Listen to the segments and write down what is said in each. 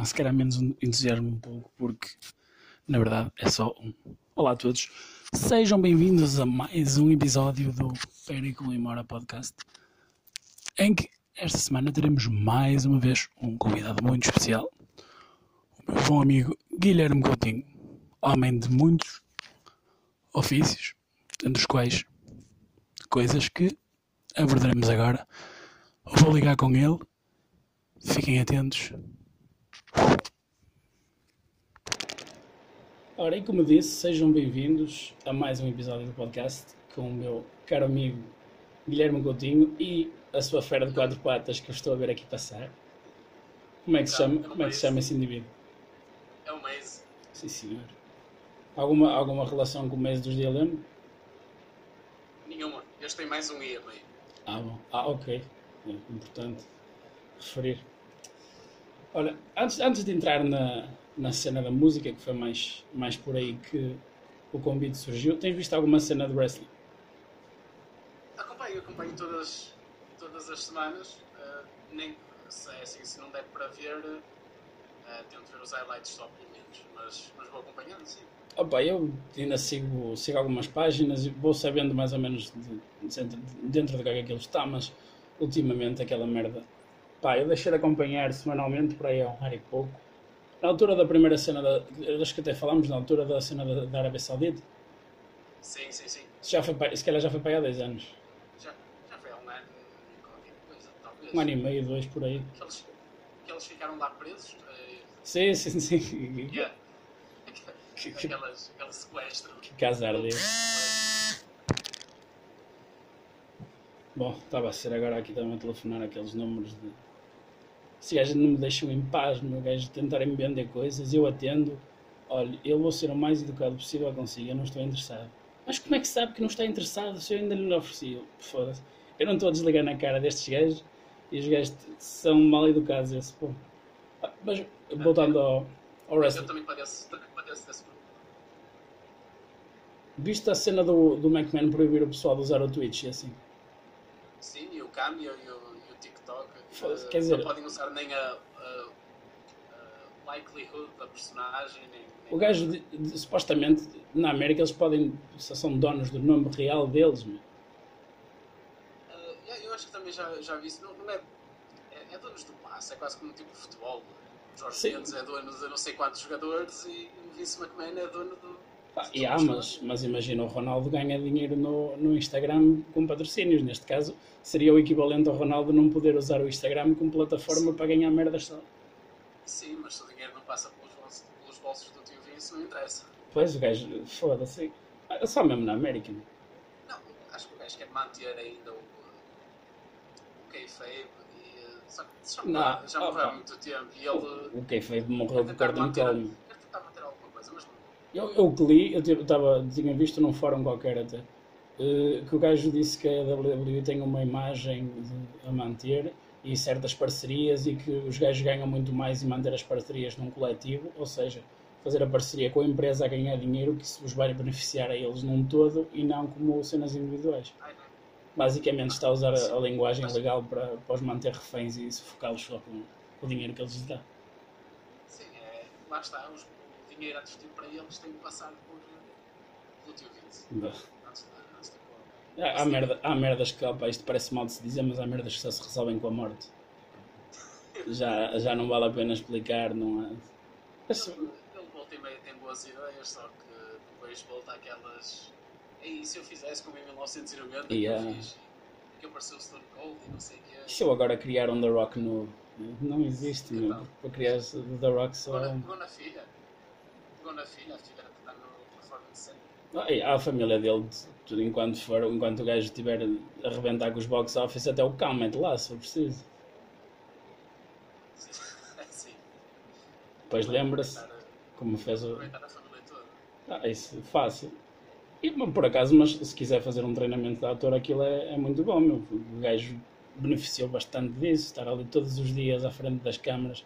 Não, se calhar menos entusiasmo um pouco, porque na verdade é só um. Olá a todos, sejam bem-vindos a mais um episódio do Perico e Mora Podcast, em que esta semana teremos mais uma vez um convidado muito especial, o meu bom amigo Guilherme Coutinho, homem de muitos ofícios, entre os quais coisas que abordaremos agora. Vou ligar com ele, fiquem atentos. Ora, e como disse, sejam bem-vindos a mais um episódio do podcast com o meu caro amigo Guilherme Coutinho e a sua fera de quatro patas que eu estou a ver aqui passar. Como é que se chama, como é que se chama esse indivíduo? É o Maze. Sim, senhor. Alguma, alguma relação com o mês dos Dialemo? Nenhuma. Este tem mais um I a meio. Ah, bom. Ah, ok. É importante referir. Olha, antes, antes de entrar na, na cena da música, que foi mais, mais por aí que o convite surgiu, tens visto alguma cena de wrestling? Acompanho, acompanho todas, todas as semanas. Uh, nem se, é assim, se não der para ver, uh, tento ver os highlights só pelo menos. Mas, mas vou acompanhando, sim. Opa, eu ainda sigo, sigo algumas páginas e vou sabendo mais ou menos de, de, dentro do que é que aquilo está, mas ultimamente aquela merda. Pá, eu deixei de acompanhar semanalmente por aí há um ano e pouco. Na altura da primeira cena, da, acho que até falámos, na altura da cena da, da Arábia Saudita. Sim, sim, sim. Já foi, se calhar já foi para aí há 10 anos. Já, já foi há um ano e qualquer coisa, talvez. Um ano e meio, dois por aí. Que eles, que eles ficaram lá presos. eh, Sim, sim, sim. yeah. Que, que, Aquelas, aquele sequestro. que casar dele. Bom, estava a ser agora aqui também a telefonar aqueles números de. Se gajos não me deixam em paz, meu gajo tentarem me vender coisas, eu atendo. Olha, eu vou ser o mais educado possível consigo, eu não estou interessado. Mas como é que sabe que não está interessado se eu ainda lhe ofereci? Eu, Foda-se. Eu não estou a desligar na cara destes gajos e os gajos são mal educados esse pô. Ah, Mas voltando ao, ao Eu wrestling. também padeço, também padeço desse problema. Viste a cena do, do McMahon proibir o pessoal de usar o Twitch e assim? Sim, e o Cameo e o, quer dizer- não podem usar nem a, a- a likelihood da personagem, nem, nem O gajo, de- de- supostamente, na América eles podem, são donos do nome real deles, meu. Yeah, eu acho que também já, já vi isso. Não, não é, é, é donos do passe, é quase como um tipo de futebol. Sim. Mendes é dono de não sei quantos jogadores e o Vince McMahon é dono do. Pá, e os mas, mas imagina, o Ronaldo ganha dinheiro no, no Instagram com patrocínios. Neste caso, seria o equivalente ao Ronaldo não poder usar o Instagram como plataforma para ganhar merdas só. Sim, mas se o dinheiro não passa pelos bolsos, pelos bolsos do tio Vince, não interessa. Pois, o gajo, foda-se. Ah, Só mesmo na América. meu. Não, acho que o gajo quer manter ainda o, o kayfabe e. eh, Só que já, Não, já morreu há muito tempo e ele. O Kayfabe morreu o tentar cartão calmo. quer tentar manter alguma coisa, mas não. Eu, eu que li, eu tava, tinha visto num fórum qualquer até, eh, que o gajo disse que a WWE tem uma imagem de- a manter e certas parcerias e que os gajos ganham muito mais em manter as parcerias num coletivo, ou seja, fazer a parceria com a empresa a ganhar dinheiro que se os vai beneficiar a eles num todo e não como cenas individuais. Basicamente está a usar a, a linguagem legal para, para os manter reféns e sufocá-los só com o dinheiro que eles lhes dão. Sim, é, lá está. Os, dinheiro antes de ir para eles tem que passar por, pelo tio Vince. Há, há, merda, há merdas que, opa, isto parece mal de se dizer, mas há merdas que só se resolvem com a morte. Já, já não vale a pena explicar, não. Mas, Ele, ele volta e meia tem boas ideias, só que depois volta aquelas. E se eu fizesse como em 1990 Yeah. que eu fiz, que apareceu o Stone Cold e não sei o que é. se eu agora criar um The Rock novo, não existe, meu. Para criar The Rock só. Pegou na filha. Pegou na filha, a filha que está no Performance Center. Ah, a família dele, tudo enquanto for, enquanto o gajo estiver a arrebentar com os box office, até o cão mete lá, se for preciso. Sim. Depois lembra-se, como fez o. Ah, isso, fácil. E, por acaso, mas se quiser fazer um treinamento de ator, aquilo é, é muito bom, meu. O gajo beneficiou bastante disso, estar ali todos os dias à frente das câmaras,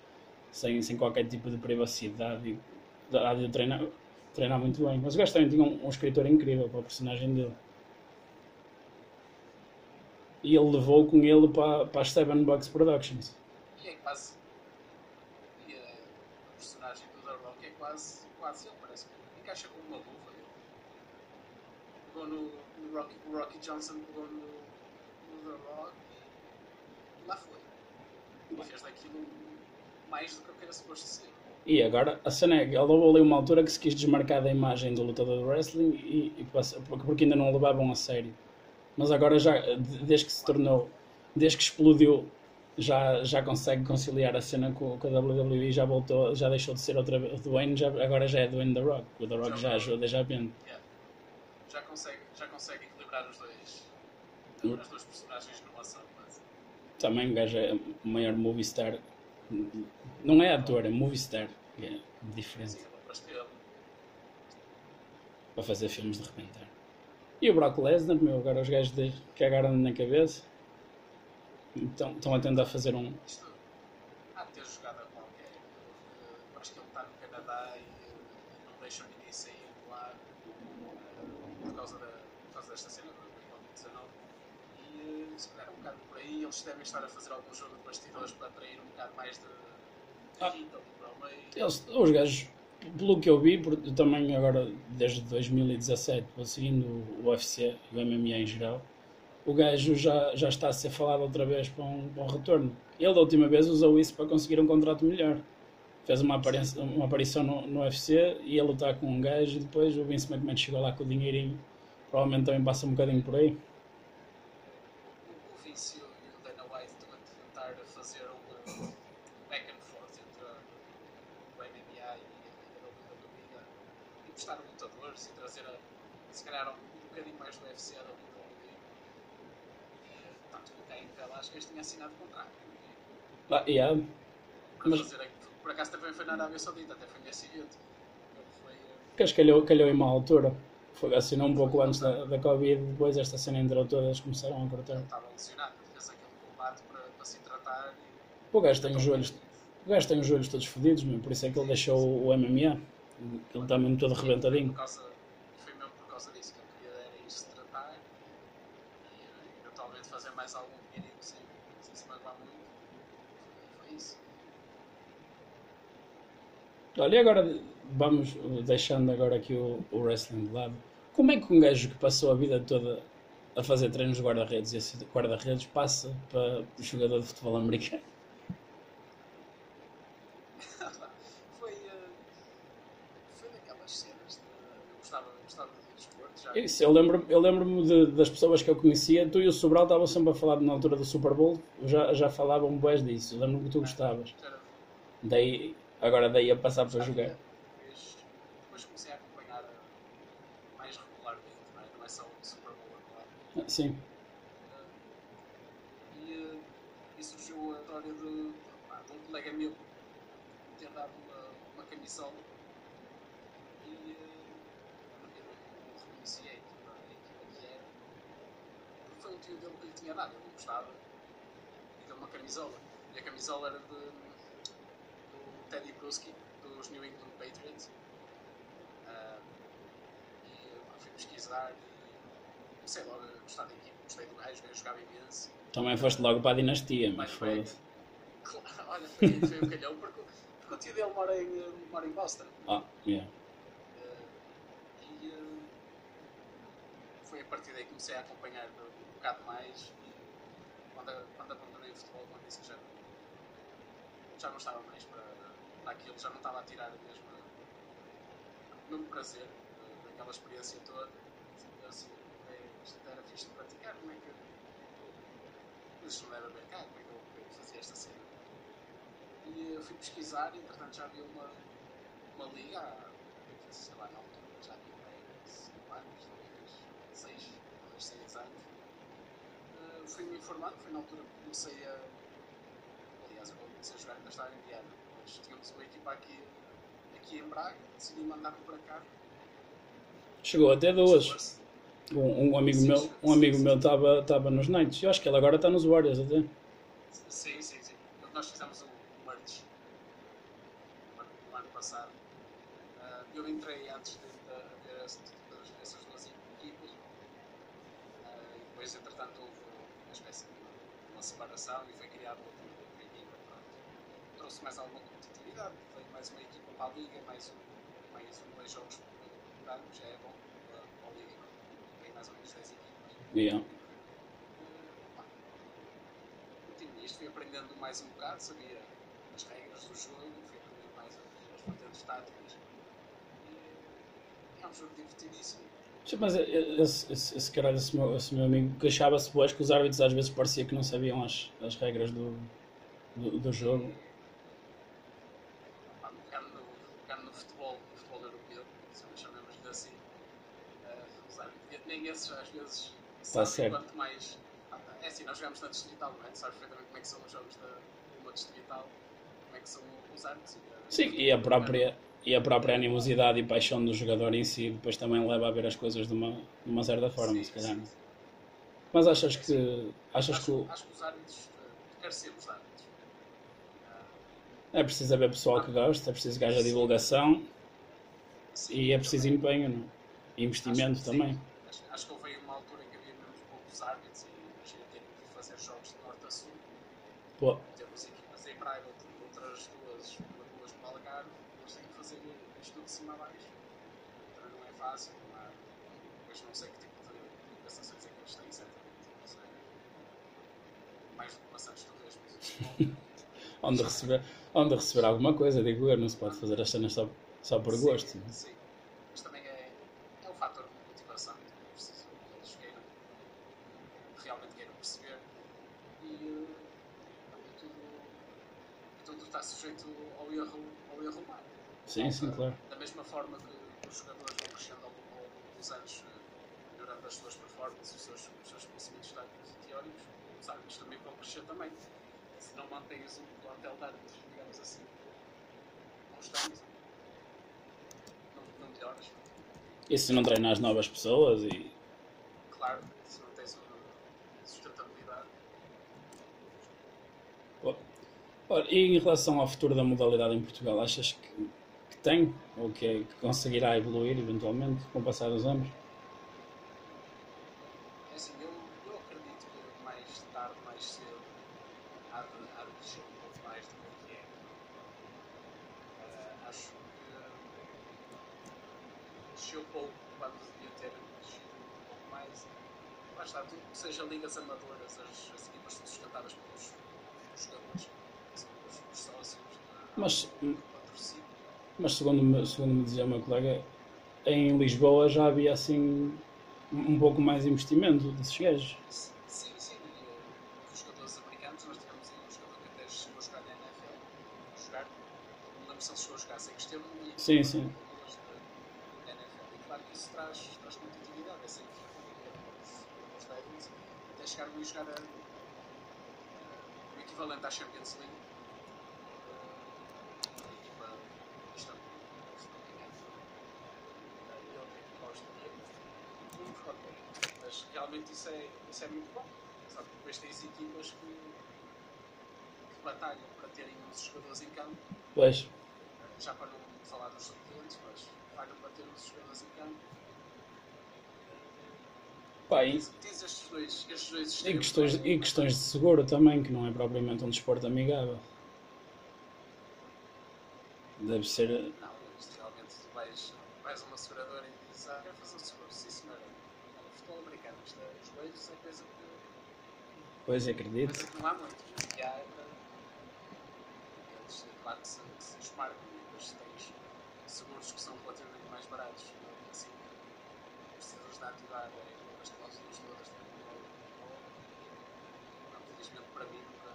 sem, sem qualquer tipo de privacidade dá de treinar, treinar muito bem. Mas o gajo também tinha um, um escritor incrível para o personagem dele. E ele levou com ele para, para as Seven Bucks Productions. E é quase. E, eh, quase, quase ele, parece que encaixa com uma luva. Pegou no, no Rocky, o Rocky Johnson pegou no, no The Rock e lá foi. E fez daquilo mais do que eu queira suposto ser. E agora, a cena é que ele levou ali uma altura que se quis desmarcar da imagem do lutador de wrestling e, e porque ainda não o levavam a sério. Mas agora já, de- desde que se tornou, desde que explodiu, já, já consegue conciliar a cena com, com a WWE, já voltou, já deixou de ser outra vez Dwayne, já, agora já é Dwayne The Rock. O The Rock já ajuda, já vende. Yeah. Já, consegue, já consegue equilibrar os dois, Hum. as duas personagens numa só. Mas, Também o gajo é o maior movie star. Não é ator, é movie star. que É diferente. para fazer filmes de rebentar. E o Brock Lesnar, meu, agora os gajos de, cagaram na cabeça. Então, estão a tentar fazer um. Há de ter jogado a qualquer. Acho que ele está no Canadá e, não por causa, desta cena do Covid-19. E se calhar um bocado por aí eles devem estar a fazer algum jogo de bastidores para atrair um bocado mais de, Eles, os gajos, pelo que eu vi, porque eu também agora, desde 2017, vou seguindo o UFC e o MMA em geral, o gajo já, já está a ser falado outra vez para um, para um retorno. Ele, da última vez, usou isso para conseguir um contrato melhor. Fez uma, aparência, uma aparição no, no UFC e ia lutar com um gajo e depois o Vince McMahon chegou lá com o dinheirinho. Provavelmente também passa um bocadinho por aí. O, o Vince e o e o Dana White estão a tentar fazer um back and forth entre o MMA e a WWE, a emprestar lutadores e trazer, a, se calhar, um bocadinho mais do UFC à WWE. E, tanto que o Cain Velasquez tinha assinado contrato. E, Ah, yeah. para Mas- fazer, a- por acaso também foi na Arábia Saudita, até foi nesse evento. Ele foi. eh, Que acho que calhou, calhou em má altura. Foi assinou um pouco antes da, da Covid, depois esta cena entrou toda, eles começaram a cortar. estava lesionado, fez aquele combate para, para se tratar. E, O gajo tem os joelhos, o gajo tem os joelhos todos fodidos, meu, por isso é que ele deixou o MMA. Ele está mesmo todo Por arrebentadinho. causa, foi mesmo por causa disso que ele queria era ir se tratar e eh, eventualmente fazer mais algum dinheirinho sem, sem se magoar muito. Foi, foi isso. Olha, e agora vamos deixando agora aqui o, o wrestling de lado. Como é que um gajo que passou a vida toda a fazer treinos de guarda-redes e ser guarda-redes passa para jogador de futebol americano? Isso, eu lembro-me eu lembro de- das pessoas que eu conhecia, tu e o Sobral estavam sempre a falar na altura do Super Bowl, já, já falavam boés disso, lembro-me que tu gostavas. Já era- Daí, agora daí a passar para gostava, jogar. Depois, comecei a acompanhar eh, mais regularmente, não é? Não é só o Super Bowl agora. Ah, Sim, E, eh, e surgiu a história de, um colega meu ter dado uma, uma camisola e eh, eu a a equipa que era porque foi o tio dele que lhe tinha dado, ele não gostava e deu uma camisola e a camisola era de, Teddy Bruschi dos New England Patriots Ah, e fui pesquisar e comecei logo a gostar da equipa, gostei do gajo, eu jogava imenso também foste logo para a dinastia, mas foda-se. Claro, olha, foi, foi um calhão, porque, porque o tio dele mora em, mora em Boston. Ah, yeah. Eh, e eh, foi a partir daí que comecei a acompanhar um bocado mais. E quando, quando abandonei o futebol, quando disse que já, já não estava mais para aquilo, já não estava a tirar a mesma, o mesmo prazer eh, daquela experiência toda. Eu assim, é, isto era fixe de praticar, como é que. Isto não deve haver cá, como é que eu, como é que eu fazia esta cena? E eu fui pesquisar e entretanto já havia uma, uma liga, sei lá, na altura, já havia bem 5 anos, talvez 6, talvez 6 anos. Uh, Fui-me informando, foi na altura que comecei a. Aliás, eu comecei a jogar, ainda estava em Viana, mas tínhamos uma equipa aqui, aqui em Braga, decidi mandar-me para cá. Chegou até duas. Um, um amigo meu, um amigo meu estava estava nos Knights. Eu acho que ele agora está nos Warriors até. Sim, sim, sim. Nós fizemos o merge no ano- no ano passado. Ah, eu entrei antes de, de essas duas equipas. Ah, e depois, entretanto, houve uma espécie de uma separação e foi equipa. Pronto. Trouxe mais alguma competitividade, veio mais uma equipa para a liga, mais um, menos um, dois jogos por ano, já é bom para para a Liga. Tem mais ou menos 10 equipas. Yeah. Tinha isto, fui aprendendo mais um bocado, sabia as regras do jogo, fui aprendendo mais as, vertentes táticas. É um jogo divertidíssimo. Sim, Mas esse, esse, esse caralho, esse meu, esse meu amigo, queixava-se boas que os árbitros às vezes parecia que não sabiam as, as regras do, do, do jogo. Pá, pegando, no, pegando no futebol, no futebol europeu, se nós chamamos-lhe assim, eh, os árbitros, nem esses às sabem certo. quanto mais. Ah, É assim, nós jogamos na distrital, não é? Sabes perfeitamente como é que são os jogos da uma distrital, como é que são os árbitros. Sim, e a própria, e a própria animosidade e paixão do jogador em si depois também leva a ver as coisas de uma, de uma certa forma, Sim, se calhar. sim, não? sim. Mas achas que. Achas que Acho, o- acho que os árbitros, eh, quer ser os árbitros. Ah, é preciso haver pessoal que gosta, é preciso que haja divulgação e é preciso empenho, não? e investimento Acho que também. Acho, acho que houve aí uma altura em que poucos árbitros e imagina terem que fazer jogos de norte a sul. Pô, Temos equipas em Braga, outras duas, uma duas no Algarve, eles têm que fazer isto de cima a baixo. Então não é fácil, não há. Depois não sei que tipo de compensações é que eles têm, certamente. Não sei. Mais do que maçãs talvez, mas. onde receber, onde receber alguma coisa, digo eu, não se pode fazer as cenas só, só por Sim, gosto. é? Sim. Mas também é, é um fator de motivação. É preciso que eles queiram, realmente queiram perceber. E, eh, e tudo, e tudo está sujeito ao erro, ao erro humano. Sim, sim, claro. Da mesma forma que os jogadores vão crescendo ao longo dos anos, eh, melhorando as suas performances, os seus, os seus conhecimentos táticos e teóricos, os árbitros também vão crescer também. Se não mantens um plantel de árbitros, digamos assim, constante, não, não melhoras. E se não treinar as novas pessoas e. Claro, não tens uma sustentabilidade, Pô, Ora, e em relação ao futuro da modalidade em Portugal, achas que, que tem ou que, é- que conseguirá evoluir eventualmente com o passar dos anos? é assim, eu, acredito que mais tarde, mais cedo, um pouco mais do que é. Ah, acho que cresceu pouco quando devia ter crescido um pouco mais. Tudo que seja ligas amadoras, as, as equipas são sustentadas pelos jogadores, Mas, mas segundo, me, segundo me dizia o meu colega, em Lisboa já havia assim um pouco mais investimento desses gajos. Sim, sim. Eh, os jogadores americanos, nós tivemos aí um jogador que até chegou a jogar na NFL. Jogar. Não lembro se ele chegou a jogar, nível Sim, sim. jogadores da NFL. E claro que isso traz, traz competitividade. É sempre os, os Titans até chegaram a jogar a, o equivalente à Champions League. Eh, a equipa de Istambul, se não me engano. Eh, e ele tem que gosta de muito ok. Mas realmente isso é, isso é muito bom. Só que depois tens equipas que, que batalham para terem uns jogadores em campo, Pois, já para não falar dos suplentes, mas batalham para ter uns jogadores em campo. pá, e, Tens, estes dois, estes dois e, questões, não e questões de seguro também, que não é propriamente um desporto amigável. Deve ser. Não, isto realmente tu vais, vais a uma seguradora e dizes, ah, quero fazer um seguro, sim senhora. Futebol americano, isto é, os joelhos é coisa que Pois acredito. Coisa que não há muito. E há, eh, eles, claro que se, que se desmarcam, e depois tens seguros que são relativamente mais baratos. não é? Assim, precisas de ativar eh, as cláusulas todas do- Não, felizmente para mim nunca,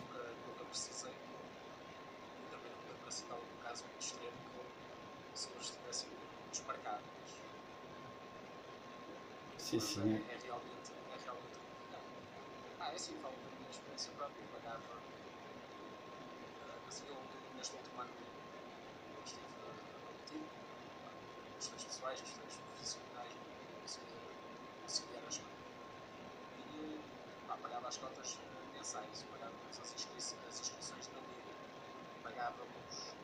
nunca, nunca precisei. E também nunca para citar um caso muito extremo que os seguros estivessem desmarcados. Sim, Mas sim. É, é realmente, é realmente complicado. Ah, é assim, falo da minha experiência própria, pagava. ah, Assim, eu neste último ano estive pá, questões pessoais, questões profissionais, conciliar as coisas. E pá, pagava as cotas mensais, pagávamos as, inscri as inscrições na liga, pagávamos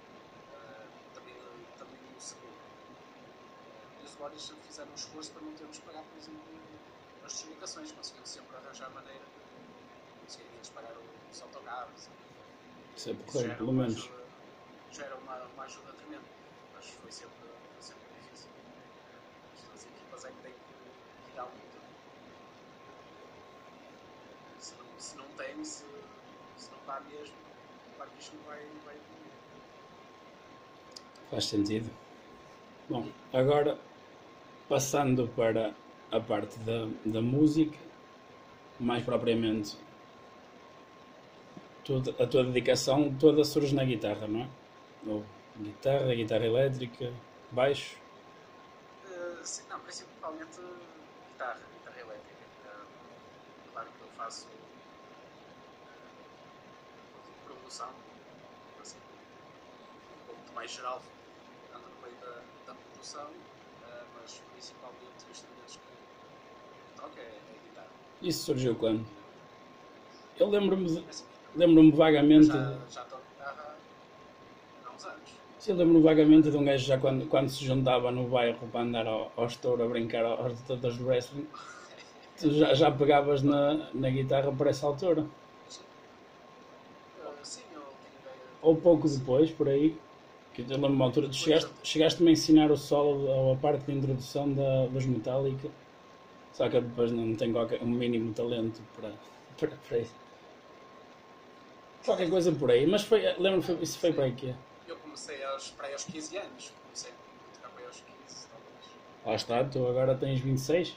ah, também, também o seguro. E os Warriors sempre fizeram um esforço para não termos que pagar, por exemplo, as justificações. Conseguiam sempre arranjar maneira conseguirem pagar os autocarros. Isso é porreiro, pelo menos. já era uma, uma ajuda tremenda, mas foi sempre, foi sempre difícil. As duas equipas é que têm que tirar muito. Se não, se não tem, se, se não dá mesmo, claro que isto não vai, evoluir. Faz sentido. Bom, agora passando para a parte da, da música, mais propriamente toda, a tua dedicação toda surge na guitarra, não é? Ou guitarra, guitarra elétrica, baixo. Uh, sim, não, principalmente guitarra, guitarra elétrica. Uh, claro que eu faço uh, produção, assim, um pouco mais geral, ando no meio da, da produção, mas principalmente os instrumentos que toco é, é guitarra. Isso surgiu quando? Eu lembro-me de, lembro-me vagamente. Já, já toco guitarra há uns anos. Sim, eu lembro-me vagamente de um gajo já quando, quando se juntava no bairro para andar ao, ao estouro a brincar aos detentores do wrestling. Tu já, já pegavas na, na guitarra por essa altura. Ou pouco depois, por aí. Que eu lembro-me altura, tu chegaste, chegaste-me a ensinar o solo ou a parte de introdução da, dos Metallica. Só que eu depois não tenho qualquer, um mínimo talento para, para, para isso. Qualquer coisa por aí, mas foi, lembro-me, isso foi para. Eu comecei aos, para aí aos 15 anos. Comecei a tocar para aí aos 15, talvez. Lá está, tu agora tens 26.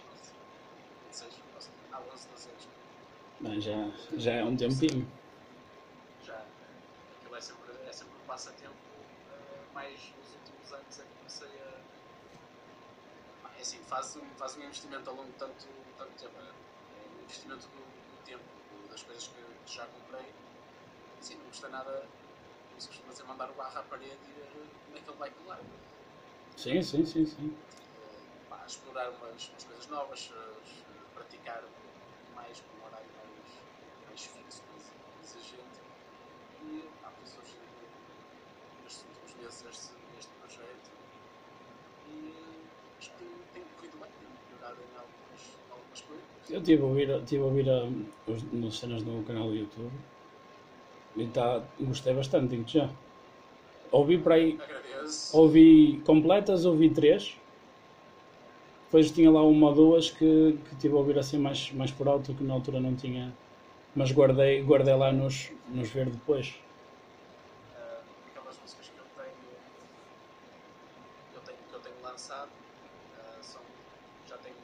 26, posso- há 11, 12 anos. Bem, já, já é um tempinho. Já. Aquilo é sempre, é sempre um passatempo. eh, mais nos últimos anos é que comecei a. É assim, faz um, faz um investimento ao longo de tanto, tanto tempo. É é um investimento do, do tempo, das coisas que, que já comprei. Assim, não custa nada, se costuma dizer, mandar o barro à parede e ver como é que ele vai colar. Sim, sim, sim, sim. eh, pá, explorar umas, umas coisas novas, eh, praticar mais com um horário mais, mais fixo, mais exigente. E pá, foi surgindo nestes últimos meses este, este projeto. E acho que tem corrido bem, tem melhorado em algumas, algumas coisas. Eu estive a ouvir, tive a ouvir um, os, nas cenas do canal do YouTube e tá, gostei bastante, já. Ouvi para aí, Agradeço. ouvi completas, ouvi três. Depois tinha lá uma ou duas que, que tive a ouvir assim mais, mais por alto, que na altura não tinha. Mas guardei, guardei lá nos, nos ver depois. Ah, aquelas músicas que eu tenho, eu tenho que eu tenho lançado ah, são, já tenho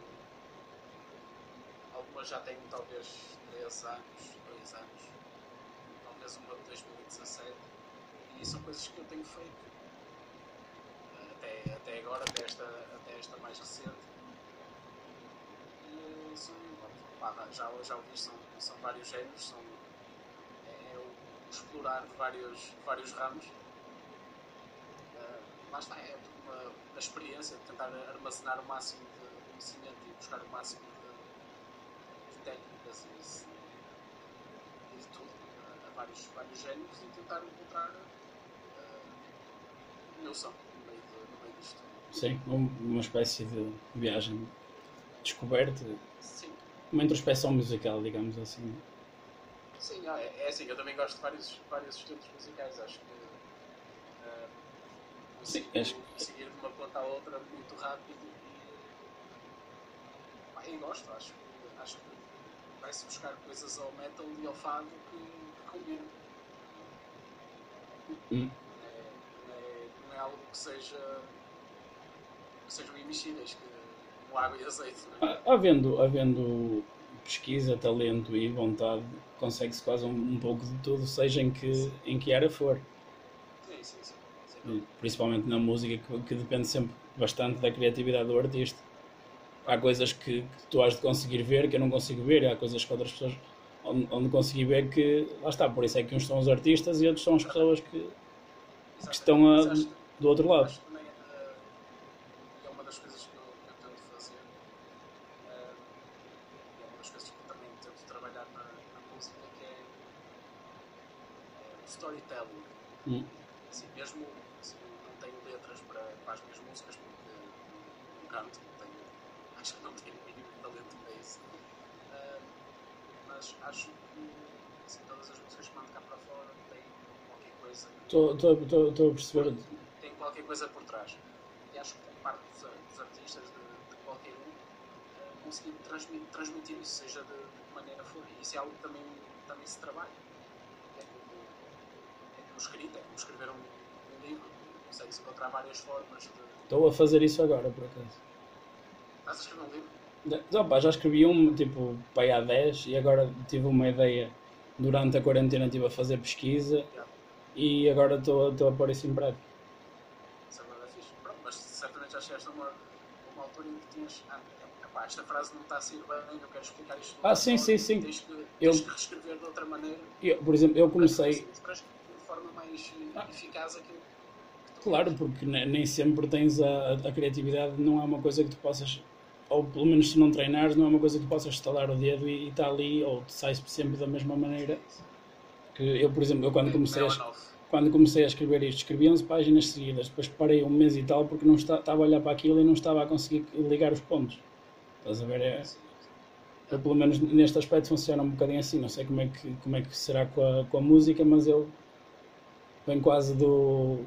algumas já tenho talvez 3 anos, 2 anos, talvez uma de 2017 e são coisas que eu tenho feito ah, até, até agora, até esta, até esta mais recente e ah, são, pá, já, já ouvi, são, são vários géneros, são é o explorar vários, vários ramos. Ah, lá está, é uma, uma experiência de tentar armazenar o máximo de conhecimento e buscar o máximo de, de técnicas e, de tudo a, a vários, vários géneros e tentar encontrar ah, o meu som no meio, de, no meio disto. Sim, um- uma espécie de viagem descoberta, Sim, uma introspeção musical, digamos assim. Sim, é, é assim, eu também gosto de vários, vários estilos musicais, acho que ah, Sim, acho que- consigo ir de uma ponta à outra muito rápido e, gosto, acho que, acho que vai-se buscar coisas ao metal e ao fado que, que combinam. Hum. Não é, não, é, não é algo que seja que sejam imexíveis, que como água e azeite. É? Ha- Havendo, havendo pesquisa, talento e vontade, consegue-se quase um, um pouco de tudo, seja em que, em que área for. Sim, sim, sim. Dúvida. Principalmente na música, que, que depende sempre bastante da criatividade do artista. Há coisas que, que tu has de conseguir ver que eu não consigo ver, e há coisas que outras pessoas onde, onde consegui ver que lá está, por isso é que uns são os artistas e outros são as pessoas que, que estão a- do outro lado. Acho que também eh, é uma das coisas que eu, fazer. eh, e é uma das coisas que também tento trabalhar na, na música, que é, é o storytelling. Hum. Assim, mesmo assim, não tenho letras para, para as minhas músicas, porque não canto, não tenho, acho que não tenho o mínimo talento para isso. Eh, mas acho que assim, todas as músicas que mando cá para fora têm qualquer coisa. Estou a perceber. Tem qualquer coisa por trás. E acho que por parte dos, dos artistas, de, qualquer um, uh, conseguir transmitir, transmitir isso, seja de, de que maneira for. E isso é algo que também, também se trabalha. É como, é como escrita, é como escrever um, um livro. Consegue-se encontrar várias formas de. Estou a fazer isso agora, por acaso. Estás a escrever um livro? Não, pá, já escrevi um, tipo, pai há 10 e agora tive uma ideia durante a quarentena, estive a fazer pesquisa Yeah. e agora estou a pôr isso em prática. Isso é fixe. Pronto, mas certamente já chegaste a uma altura em que tinhas. Ah, epá, esta frase não está a sair bem, eu quero explicar isto. Ah, sim, sim, sim. Tens que, tens Eu- que reescrever de outra maneira. Eu, por exemplo, eu comecei, Para de forma mais eh, Ah. eficaz aquilo claro, porque ne- nem sempre tens a, a criatividade, não é uma coisa que tu possas, ou pelo menos se não treinares, não é uma coisa que tu possas estalar o dedo e está ali, ou sai sempre da mesma maneira. Que eu, por exemplo, eu quando comecei a. quando comecei a escrever isto, escrevi 11 páginas seguidas, depois parei um mês e tal porque não está, estava a olhar para aquilo e não estava a conseguir ligar os pontos. Estás a ver? É, pelo menos neste aspecto funciona um bocadinho assim, não sei como é que, como é que será com a, com a música, mas eu venho quase do.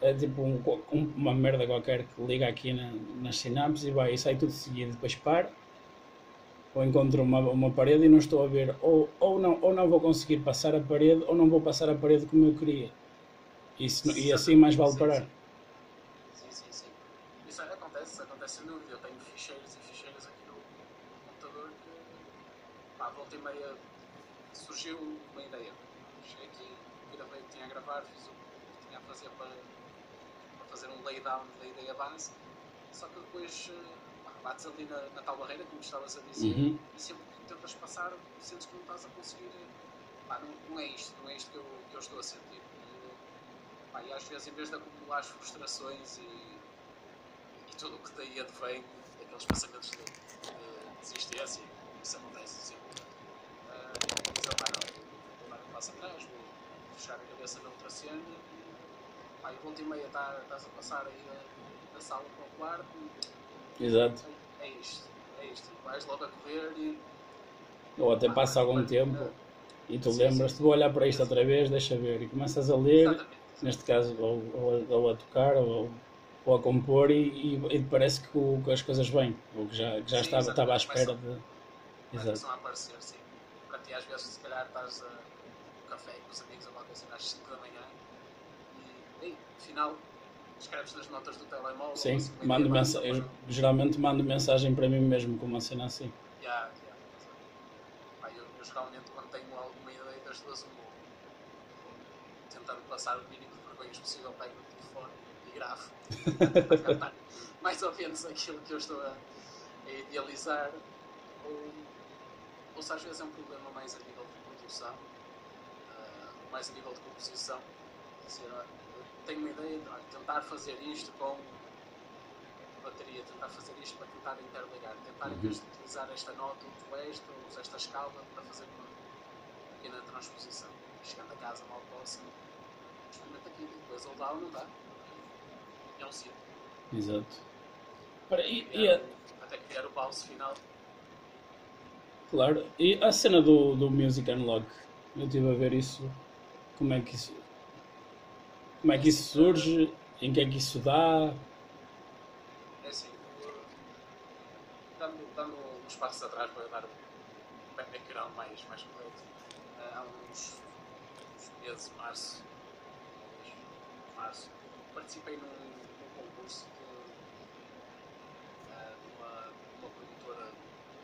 É tipo um- um- uma merda qualquer que liga aqui na, nas sinapses e vai e sai tudo seguido, depois para, ou encontro uma, uma parede e não estou a ver, ou, ou, não, ou não vou conseguir passar a parede, ou não vou passar a parede como eu queria. Isso, e assim mais vale parar. Sim, sim, sim. Isso acontece, isso acontece sem dúvida. Eu tenho ficheiros e ficheiros aqui no computador que, pá, volta e meia, surgiu uma ideia. Cheguei aqui, gravei o que tinha a gravar, fiz o que tinha a fazer para, para fazer um laydown da ideia base. Só que depois eh, bates ali na, na tal barreira, como estavas a dizer, Uhum. e sempre que tentas passar, sentes que não estás a conseguir. Pá, não, não é isto, não é isto que eu, que eu estou a sentir. E, pá, e às vezes, em vez de acumular as frustrações e, e tudo o que daí advém, aqueles pensamentos de, de desistência, isso acontece sempre. Uh, eu dizer, pá, não, vou dar um passo atrás, vou fechar a cabeça na outra cena e, pá, e volta e meia tá- estás a passar aí da, da sala para o quarto Exato. É isto, é isto. Vais logo a correr e. Ou até passa algum tempo e tu lembras-te, vou olhar para isto outra vez, deixa ver, e começas a ler. Exatamente. neste caso, ou, ou, ou a tocar, ou, ou a compor, e, e, e parece que, o- que as coisas vêm, ou que já, que já Sim, estava, estava à espera de. Exato. Começam a aparecer, sim. Portanto, e às vezes, se calhar, estás a um café com os amigos ou qualquer coisa às 5 da manhã e, ei, afinal, escreves nas notas do telemóvel. Sim, assim, mando dia, mensa vais- eu geralmente mando mensagem para mim mesmo com uma cena assim. Já, já. Pá, eu, eu geralmente, quando tenho alguma ideia das duas, eu vou tentando passar o mínimo de vergonhas possível, pego no telefone e gravo para cantar mais ou menos aquilo que eu estou a, a idealizar. Ou, ou se às vezes é um problema mais a nível de produção, ah, mais a nível de composição. Dizer, olha, eu tenho uma ideia de olha, tentar fazer isto com bateria, tentar fazer isto para tentar interligar, tentar em vez de utilizar esta nota, uso esta, uso esta escala para fazer uma pequena transposição. Chegando a casa mal posso, experimenta aquilo, depois ele dá ou não dá. É um ciclo. Exato. Ora, e, e a, Até criar o pause final. claro, e a cena do, do Music Unlock, eu estive a ver isso, como é que isso. Como é que isso surge, em que é que isso dá. É assim, dando, dando uns passos atrás para dar um background mais, mais completo, eh, há uns, uns meses, março, março, participei num, num concurso de, de de produtora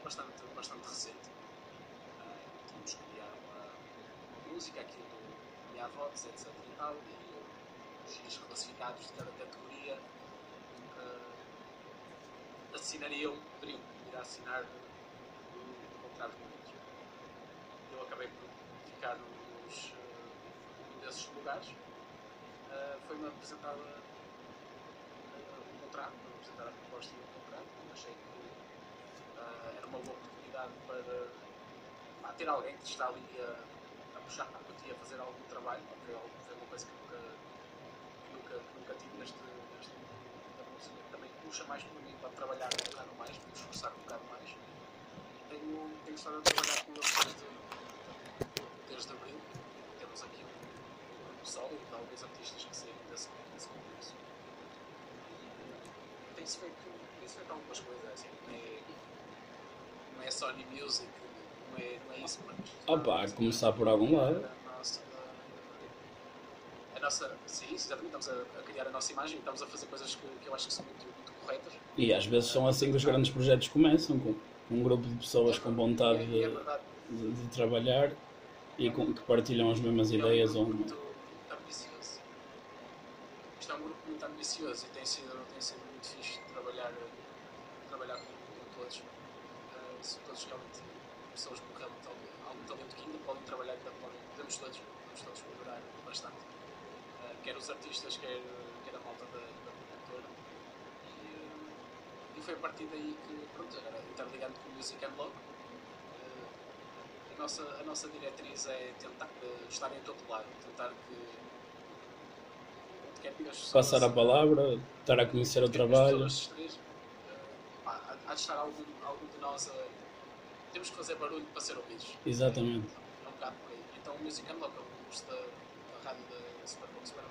bastante, bastante recente. Eh, tínhamos que criar uma, uma música, aquilo do Minha Voz, etc. e tal, e os classificados de cada categoria eh, assinariam, poderiam ir a assinar um contrato com eles. Eu acabei por ficar num dos, eh, num desses lugares. Eh, Foi-me apresentada um contrato, foi-me apresentada a proposta de um contrato. Achei que era uma boa oportunidade para pá, ter alguém que está ali a, a puxar para a fazer algum trabalho, porque foi, algo- foi uma coisa que nunca, nunca, nunca tive neste, neste da. Também puxa mais por mim para trabalhar um bocado mais, para me esforçar um bocado mais. Tenho, tenho estado a trabalhar com eles desde, desde abril. Temos aqui um, grupo sólido alguns artistas que saíram desse, desse concurso. E tem-se feito, tem feito algumas coisas, assim, não é, não é Sony Music, não é, não é isso, mas. Opa, começar por algum lado. Nossa, sim, exatamente, estamos a, a criar a nossa imagem e estamos a fazer coisas que, que eu acho que são muito, muito corretas. E às vezes são assim que os grandes projetos começam, com um grupo de pessoas com vontade é- é de, de- trabalhar e com, que partilham as mesmas ideias. É um grupo muito, muito ambicioso. Isto é um grupo muito ambicioso e tem sido, tem sido muito fixe trabalhar, trabalhar com, com todos. Uh, são todos realmente pessoas com realmente algum talento que ainda podem trabalhar, ainda podem, podemos todos, podemos todos melhorar bastante. Quer os artistas, quer, quer a malta da, da produtora. E, e foi a partir daí que, pronto, agora interligando com o Music and Log, uh, a nossa, a nossa diretriz é tentar uh, estar em todo lado, tentar que as pessoas, passar a palavra, estar a conhecer o trabalho. pessoas pá, há- há de estar algum, algum de nós a. Temos que fazer barulho para ser ouvidos. Exatamente. É um bocado por aí. Então o Music Unlock é o concurso da, da rádio da Superbox Super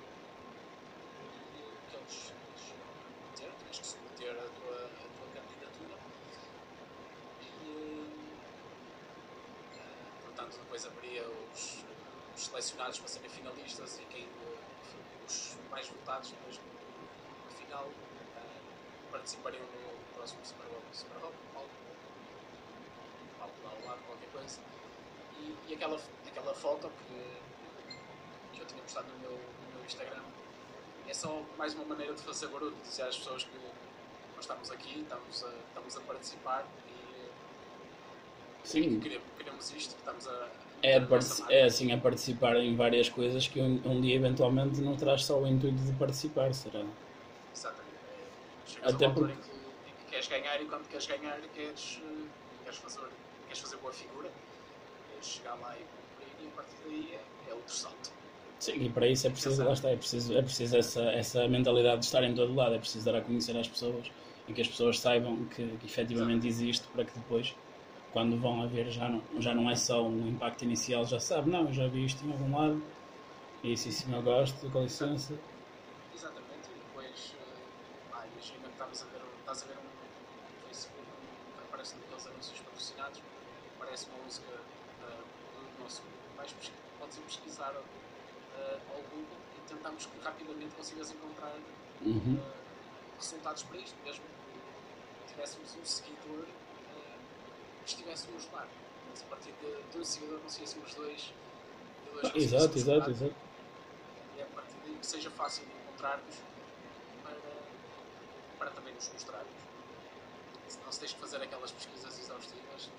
e que eles, eles vão ter, tens que submeter a tua, a tua candidatura e portanto depois haveria os, os selecionados para serem finalistas e quem os mais votados depois no, final participariam no próximo Super Bowl, Super Bowl, algo lá ao lado, qualquer coisa. E, e aquela, aquela foto que, que eu tinha postado no meu, no meu Instagram é só mais uma maneira de fazer barulho, dizer às pessoas que nós estamos aqui, estamos a, estamos a participar e Sim, que queremos, isto, que estamos a. é, a é assim a participar em várias coisas que um, um dia eventualmente não traz só o intuito de participar, será? Exatamente. É, chegas Até a porque- em que, em que queres ganhar e quando queres ganhar queres, queres, fazer, queres fazer boa figura, queres chegar lá e cumprir e a partir daí é, é outro salto. Sim, e para isso é preciso, lá está, é preciso, é preciso essa, essa mentalidade de estar em todo lado, é preciso dar a conhecer às pessoas e que as pessoas saibam que, que efetivamente existe para que depois, quando vão a ver, já não, já não é só um impacto inicial, já sabe, não, eu já vi isto em algum lado, e sim, sim, eu gosto, com licença. Exatamente, e depois, eh, ah, imagina que estás a ver, estás a ver um, Facebook que aparece naqueles anúncios patrocinados, aparece uma música eh, do nosso grupo, podes ir pesquisar eh, ao Google e tentamos que rapidamente consigas encontrar Uhum. eh, resultados para isto, mesmo que tivéssemos um seguidor eh, que estivesse a ajudar. Mas a partir de, de um seguidor conseguíssemos dois, de dois Exato, conseguíssemos exato, ajudar exato. e é a partir daí que seja fácil de encontrar-nos para, para também nos mostrarmos. Senão se tens que fazer aquelas pesquisas exaustivas,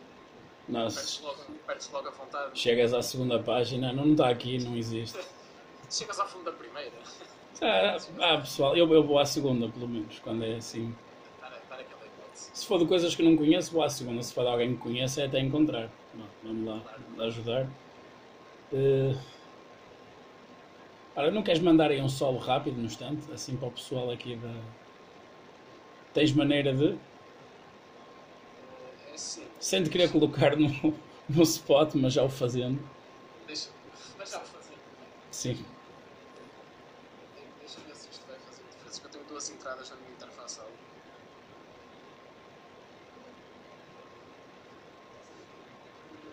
Nossa, perdes logo, perdes logo a vontade. chegas à segunda página, não está aqui, não existe. Chegas ao fundo da primeira, Ah, ah, pessoal, eu, eu vou à segunda, pelo menos, quando é assim. aquela hipótese. Se for de coisas que não conheço, vou à segunda. Se for de alguém que conheça, é até encontrar. Vamos lá ajudar. Eh, Ora, não queres mandar aí um solo rápido no instante? Assim para o pessoal aqui da. Tens maneira de. Eh, É assim, Sem te querer colocar no, no spot, mas já o fazendo. deixa, deixa eu fazer. Sim. Deixa eu ver se isto vai fazer diferença. que Eu tenho duas entradas na minha áudio.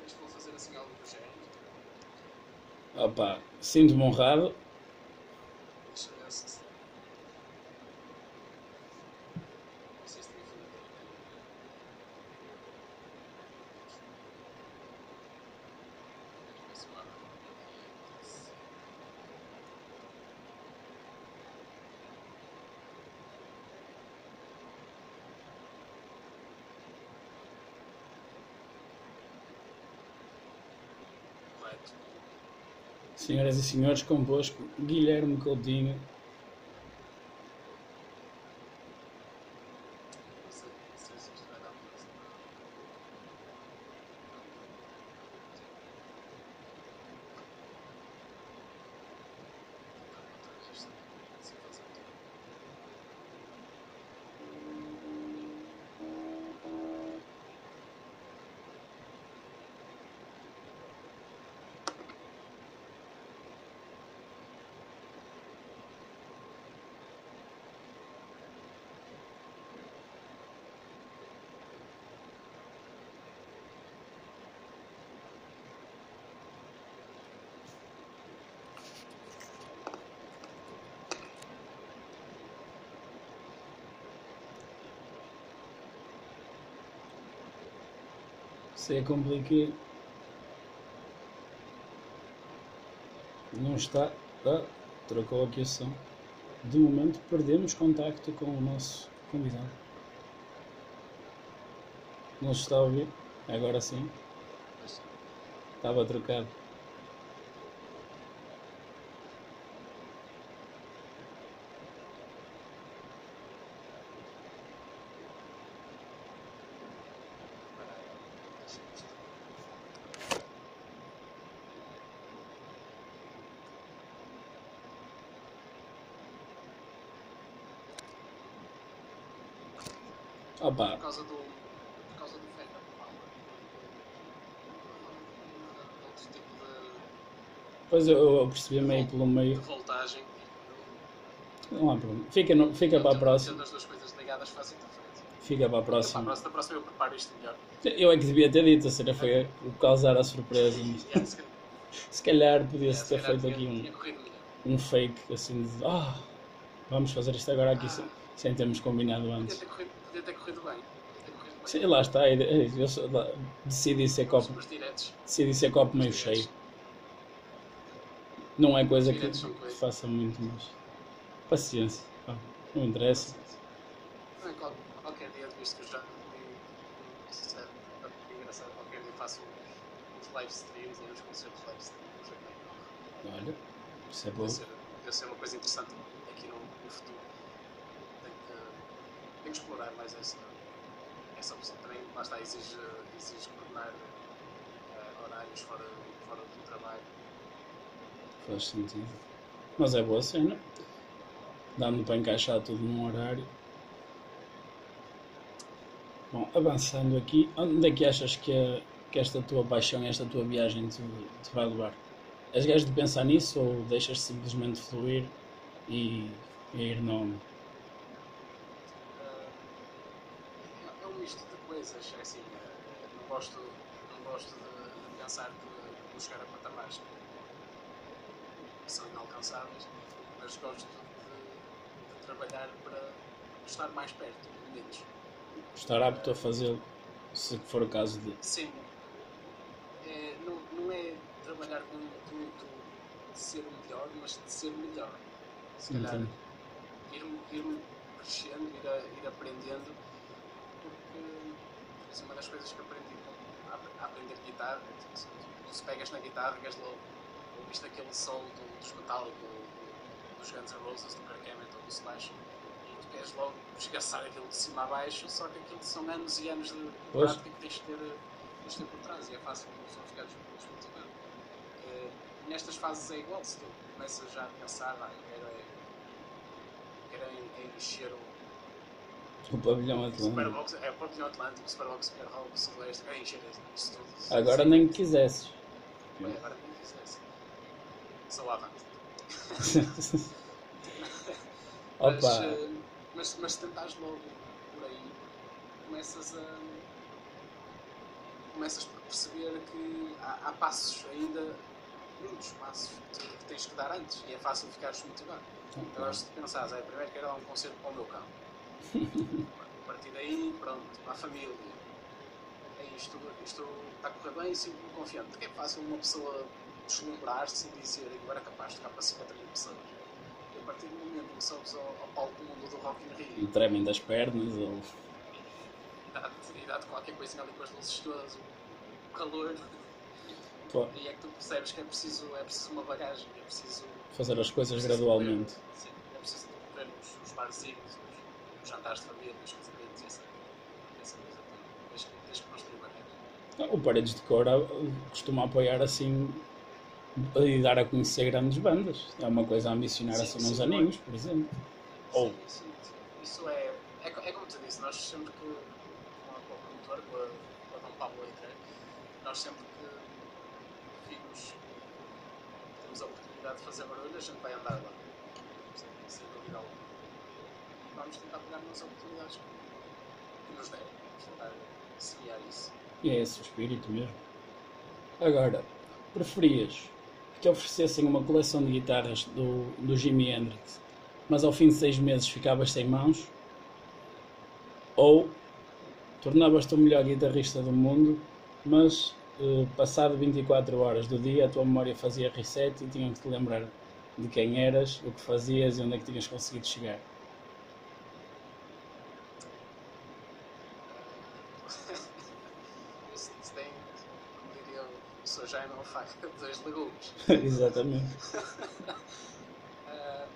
Isto vou fazer assim algo do género. Opa, sinto-me honrado. Deixa eu ver se. se- Não sei se tem fundo. Deixa eu ver se eu abro. Correto. Senhoras e senhores, convosco Guilherme Coutinho. É complicado. Não está. Ah, trocou aqui o som. De momento perdemos contacto com o nosso convidado. Não se está a ouvir? Agora sim. Estava trocado. Opa, Por causa do. Por causa do Paulo. Outro tipo de, pois eu, eu percebi meio pelo de meio. voltagem. Não há problema. Fica, no- fica para a próxima. Tendo as duas coisas ligadas faz interferência. Fica para a Para a próxima. próxima, próxima eu preparo isto melhor. Eu é que devia ter dito, a cena foi o causar a surpresa. mas se calhar- podia-se se ter feito aqui um, um fake assim de ah, vamos fazer isto agora aqui sem, sem termos combinado antes. podia ter corrido bem. Podia ter corrido bem. Sim, lá está, eu lá- decidi ser copo, decidi ser copo meio cheio. Não é coisa que, que faça muito, mas paciência, pá, não interessa. Não, qual- Qualquer dia, visto que eu já vi, isso é é engraçado, qualquer dia faço uns, uns live streams e uns concertos live streams. é Olha, isso é bom. Deve ser, deve ser uma coisa interessante aqui no, no futuro. Tenho que, tenho que explorar mais essa, essa opção. Também, lá está, exige, exige coordenar eh, horários fora, fora do trabalho. Faz sentido. Mas é boa cena. Dando para encaixar tudo num horário. Bom, avançando aqui, onde é que achas que, a- que esta tua paixão, esta tua viagem te, te vai levar? És gajo de pensar nisso ou deixas simplesmente fluir e, e ir no. Eh, é, é um misto de coisas. É assim, eh, não gosto, não gosto de, de pensar que vou chegar a patamares que são inalcançáveis, mas gosto de, de trabalhar para estar mais perto, pelo menos. estar apto a fazê-lo, se for o caso de. Sim. É, não, não é trabalhar com o intuito de ser o melhor, mas de ser melhor. Se calhar ir, ir crescendo, ir, a- ir aprendendo, porque uma das coisas que aprendi a, a aprender guitarra. Tipo, se se pegas na guitarra, vês logo, ouviste aquele solo do, dos Metallica, do- dos Guns N' Roses, do Kirk Hammett ou do Slash, e tu queres logo esgaçar aquilo de cima a baixo, só que aquilo são anos e anos de Pois. prática que tens de ter, tens de ter por trás e é fácil uma pessoa ficar des- desmotivada. Eh, nestas fases é igual, se tu começas já a pensar, ah, quero é, quero é, é encher o O pavilhão o Atlântico. Superbox, é o pavilhão Atlântico, o Superbox Super Hall, o Sudoeste, quero encher isso tudo. Agora nem que quisesses. Bem, agora nem quisesse. Sou avante. Mas, Opa! eh, mas, mas se tentares logo por aí, começas a. começas por perceber que há, há passos ainda, muitos passos que, tu- que tens que dar antes e é fácil ficares motivado. Então, acho que se pensares, é, primeiro quero dar um concerto para o meu cão. a partir daí, pronto, para a família. É isto, isto está a correr bem, sinto-me confiante. Porque é fácil uma pessoa deslumbrar-se e dizer eu era capaz de tocar para 50 mil pessoas. E a partir do momento que sobes ao, ao palco do mundo do Rock in E Rio tremem das pernas ou. e dá-te e dá-te qualquer coisinha ali com as luzes todas, o calor, Pô, e é que tu percebes que é preciso, é preciso uma bagagem, é preciso. fazer as coisas preciso gradualmente. Sim, é preciso correr os, os barzinhos, os, os jantares de família, os casamentos, essa, essa coisa toda. Tens que, tens que construir bagagem. O Paredes de Cora costuma apoiar assim e dar a conhecer grandes bandas. É uma coisa a ambicionar Sim, assim sim, uns é? aninhos, por exemplo. Ou Sim, sim, sim. Isso é, é, é como tu disse, nós sempre que, com a, com a com a, com a Dom Pablo nós sempre que vimos temos a oportunidade de fazer barulho, a gente vai andar lá. Sem, dúvida alguma. E vamos tentar pegar nas oportunidades que, nos derem. Vamos tentar semear isso. e é esse o espírito mesmo. Agora, preferias que oferecessem uma coleção de guitarras do, do Jimi Hendrix, mas ao fim de seis meses ficavas sem mãos? Ou tornavas-te o melhor guitarrista do mundo, mas eh, passado 24 horas do dia a tua memória fazia reset e tinham que te lembrar de quem eras, o que fazias e onde é que tinhas conseguido chegar. Isso, tem, como diria o Sr. Jaime, uma faca de dois legumes. Exatamente. Ah,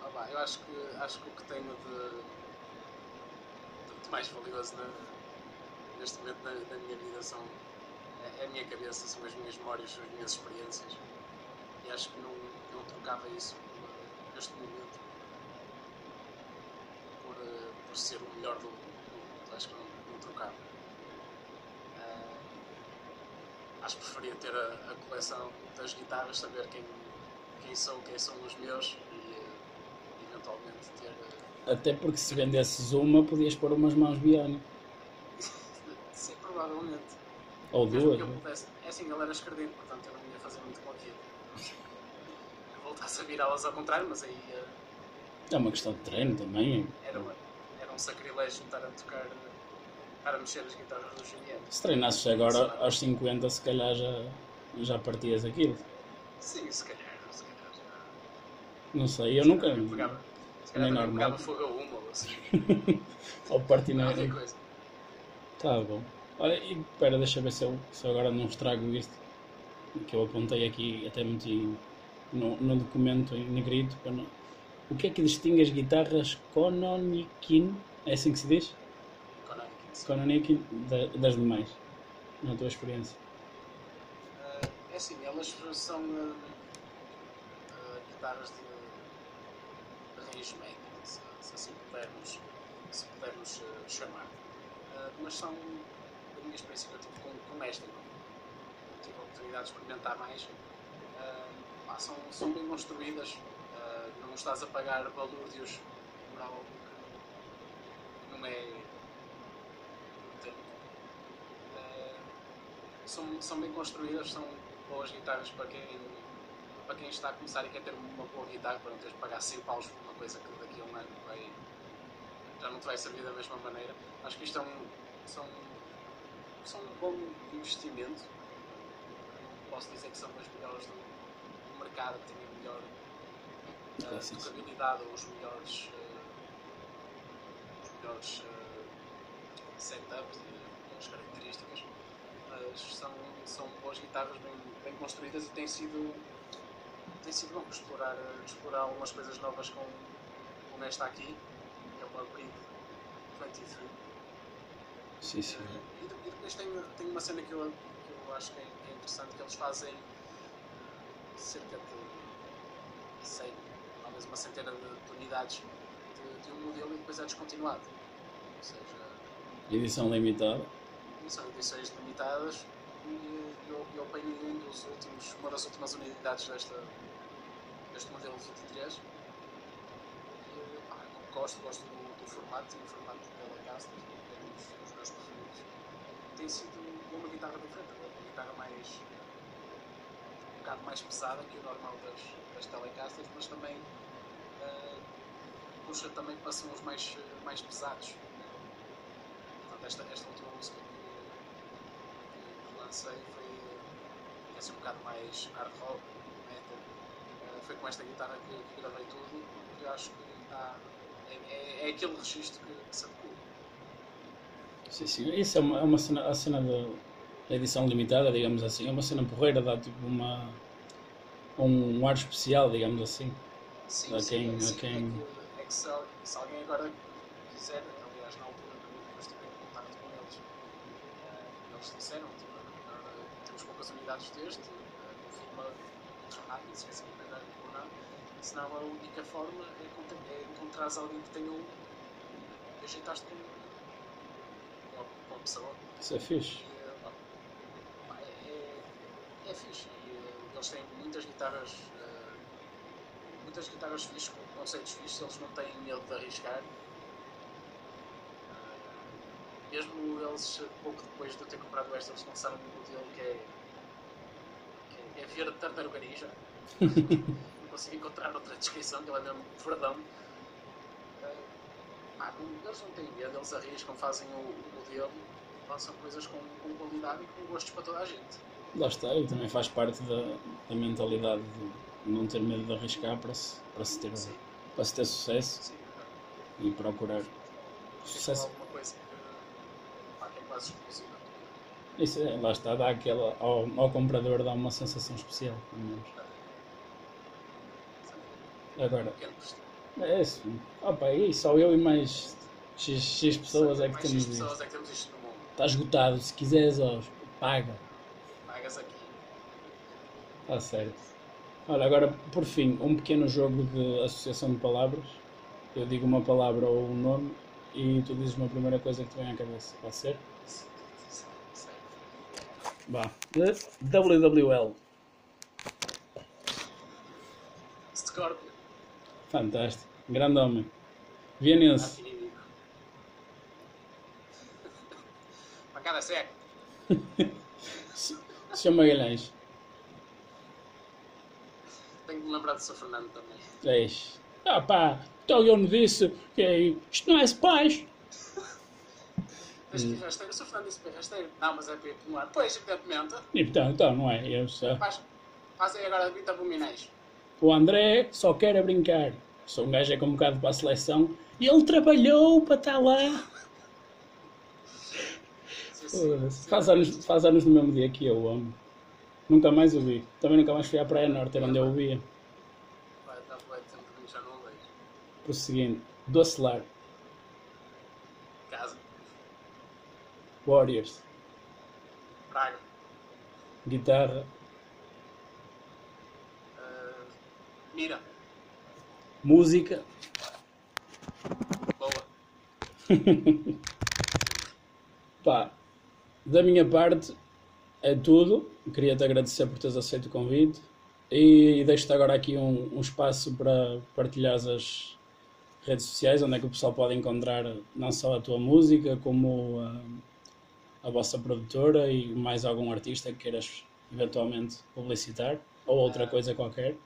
ah, pá, eu acho que, acho que o que tenho de, de mais valioso na- neste momento na, na minha vida são é, é a minha cabeça, são as minhas memórias, são as minhas experiências. E acho que não, não trocava isso neste momento por, por ser o melhor do, do mundo. Acho que não, não trocava. Ah, acho que preferia ter a, a coleção das guitarras, saber quem, quem sou, quem são os meus e eventualmente ter. Até porque se vendesses uma, podias pôr umas mãos biónicas. Sim, provavelmente. Ou Mesmo duas. eu né? pudesse. É assim, ele era esquerdino, portanto eu não ia fazer muito com aquilo. Voltasse a virá-las ao contrário, mas aí eh, É uma questão de treino também. era, uma- era um sacrilégio estar a tocar, estar a mexer as guitarras do Juliano. Se treinasses agora aos 50, se calhar já, já partias aquilo. Sim, se calhar, se calhar já. Não sei, eu nunca. Pegava, calhar Nem também normal. pegava fogo a uma ou assim. Ou partir na. Qualquer coisa. Tá bom. Olha, e espera, deixa ver se eu, se agora não estrago isto. Que eu apontei aqui, até meti no, no documento em negrito. Não... O que é que distingue as guitarras Kononikin? É assim que se diz? Kononikin da- das demais, na tua experiência. Ah, é assim, elas são ah, ah, guitarras de, média, se, se assim pudermos, se pudermos ah, chamar. Ah, mas são, da minha experiência que eu tive com, com esta, não tive a oportunidade de experimentar mais, ah, pá, são, são bem construídas, não estás a pagar balúrdios por algo que não é são, são bem construídas, são boas guitarras para quem, para quem está a começar e quer ter uma boa guitarra para não teres de pagar 100 paus por uma coisa que daqui a um ano vai, já não te vai servir da mesma maneira. Acho que isto é um, são, são um bom investimento. Posso dizer que são as melhores do, do mercado, que têm a melhor uh, tocabilidade ou os melhores, eh, os melhores eh, setups e melhores características, mas são, são boas guitarras bem, bem construídas e tem sido, tem sido bom explorar, eh, explorar algumas coisas novas com, com esta aqui, que é uma Breed 23. Sim, sim. Eh, E, e depois tem, tem uma cena que eu, que eu acho que é, que é interessante, que eles fazem eh, cerca de 100, talvez uma centena de, de unidades de, de um modelo e depois é descontinuado. Ou seja, Edição limitada. são edições limitadas e eu, eu apanhei um dos últimos, uma das últimas unidades desta, deste modelo 23 e pá, gosto, gosto do, do formato, tem o formato de Telecaster, é dos, meus preferidos. Tem sido uma guitarra diferente, uma guitarra mais um bocado mais pesada que o normal das, das Telecasters, mas também eh, puxa também para sons mais, mais pesados. Portanto, esta, esta última música que, que lancei foi é assim um bocado mais hard rock, foi com esta guitarra que, que gravei tudo, porque acho que está, é, é, é aquele registro que, que se adequa. Sim, sim. Isso é uma, é uma cena, a cena da edição limitada, digamos assim. É uma cena porreira, dá tipo uma. um ar especial, digamos assim. Sim, A sim, quem- a quem- É que, é que se, se alguém agora quiser, aliás, na altura também depois estive em contato com eles, eh, eles disseram, tipo, temos poucas unidades deste, uh, confirma rápido, se ou não, senão a única forma é, encont- é encontrares alguém que tenha um e com, com, a- com a pessoa. Isso é fixe. E, pá, pá, é, é, é fixe. E, eles têm muitas guitarras, eh, muitas guitarras fixes, com conceitos fixes, eles não têm medo de arriscar. Eh, mesmo eles, pouco depois de eu ter comprado esta, eles lançaram um modelo que é, é verde tartaruga ninja. não consigo encontrar outra descrição, ele é mesmo verdão. Eh, pá, eles não têm medo, eles arriscam, fazem o, o modelo, lançam coisas com, com qualidade e com gostos para toda a gente. Lá está, e também faz parte da, da mentalidade de não ter medo de arriscar para se, para se, ter, Sim, para se ter sucesso sim. e procurar é sucesso. alguma coisa que, pá, que é quase exclusiva. Isso é, lá está, dá aquela, ao, ao comprador dá uma sensação especial, pelo menos. Agora, é isso. Opa, e só eu e mais X, X pessoas é que temos isto. pessoas é que temos isto no mundo. Está esgotado, se quiseres, ó, paga. Pagas aqui. Está certo. Olha, agora, por fim, um pequeno jogo de associação de palavras. Eu digo uma palavra ou um nome e tu dizes uma primeira coisa que te vem à cabeça. Pode ser? Vá. WWL. Scorpio. Fantástico. Grande homem. Vienense. Antinimigo. Pancada seca. Sr. Magalhães. Tenho me lembrar de São Fernando também. Eis. Ah pá, então eu não disse que isto não é paz. Rasteiro. São Fernando disse para ir rasteiro. Não, mas é para ir pomar. Pois, evidentemente. Então, então, não é? Eu. Faz, fazem agora 20 abominais. O André só quer a brincar. Sou um gajo é convocado para a seleção e ele trabalhou para estar lá. Faz anos, faz anos no mesmo dia que eu, o homem. Nunca mais o vi. Também nunca mais fui à Praia Norte, era onde eu o via. Vai dar bué de tempo que eu já não o vejo. Prosseguindo. Docelar. Casa. Warriors. Praga. Guitarra. Uh, mira. Música. Boa. Pá, da minha parte é tudo. Queria-te agradecer por teres aceito o convite e deixo-te agora aqui um, um espaço para partilhares as redes sociais, onde é que o pessoal pode encontrar não só a tua música, como a, a vossa produtora e mais algum artista que queiras eventualmente publicitar ou outra coisa qualquer.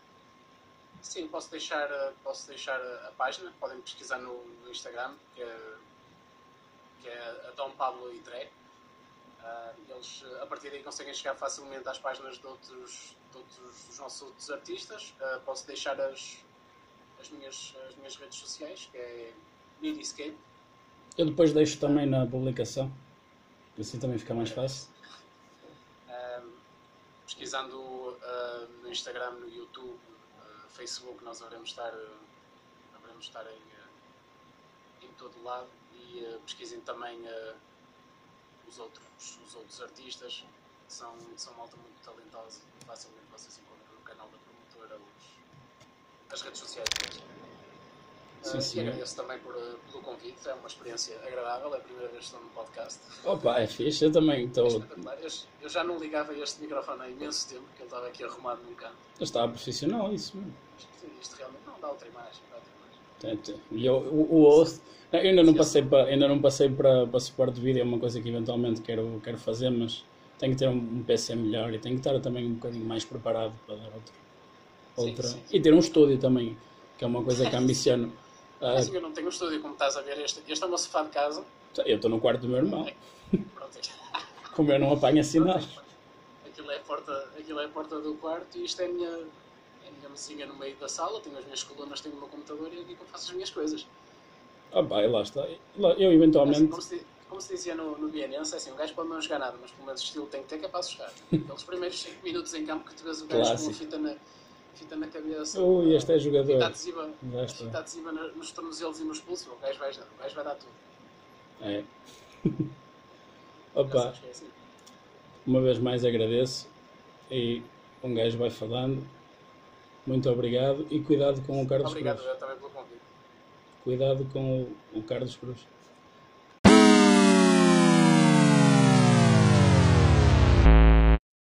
Sim, posso deixar, posso deixar a página. Podem pesquisar no, no Instagram, que é, que é a Dom Pablo Idré. Uh, eles, uh, a partir daí, conseguem chegar facilmente às páginas de outros, de outros dos nossos outros artistas. Uh, posso deixar as, as, minhas, as minhas redes sociais, que é Midiscape. Eu depois deixo também na publicação, assim também fica mais fácil. Um, pesquisando uh, no Instagram, no YouTube, uh, Facebook, nós haveremos estar, uh, estar em, uh, em todo lado e pesquisem também os, outros, os outros artistas que são, são malta muito talentosa e facilmente vocês encontram no canal da promotora os, as redes sociais Sim, senhor. agradeço também por, uh, pelo convite, é uma experiência agradável, é a primeira vez que estou no podcast. Opa, é fixe, eu também estou. Espetacular. Eu, eu já não ligava este microfone há imenso tempo, que ele estava aqui arrumado num canto. Eu estava profissional, isso mesmo. Isto, isto realmente não dá outra imagem. Dá outra imagem. Tem- tem. E eu, o, o host, eu ainda não passei para, ainda não passei para, para suporte de vídeo, é uma coisa que eventualmente quero, quero fazer, mas tenho que ter um, PC melhor e tenho que estar também um bocadinho mais preparado para dar outra. outra. sim, sim. E ter um estúdio também, que é uma coisa que ambiciono. Ah, Assim, eu não tenho um estúdio, como estás a ver. Este, este é o meu sofá de casa. eu estou no quarto do meu irmão, como eu não apanho sinal. aquilo, é a porta, aquilo é a porta do quarto e isto é a minha, é a minha mesinha no meio da sala. Tenho as minhas colunas, tenho o meu computador e é aqui que eu faço as minhas coisas. Opa, e lá está. Eu eventualmente. como, se, como se dizia no, no Bienense, é assim, o gajo pode não jogar nada, mas pelo menos o estilo tem que ter que é para assustar. Aqueles primeiros 5 minutos em campo que tu vês o gajo com Clássico. uma fita na, fita na cabeça. Ui, este é jogador. Fita adesiva, Já está. fita adesiva nos tornozelos e nos pulsos. O gajo vai, o gajo vai dar tudo. É. Opa, é assim. uma vez mais agradeço e um gajo vai falando. Muito obrigado e cuidado com o Carlos Obrigado Cruz. eu também pelo convite. Cuidado com o, o Carlos Cruz.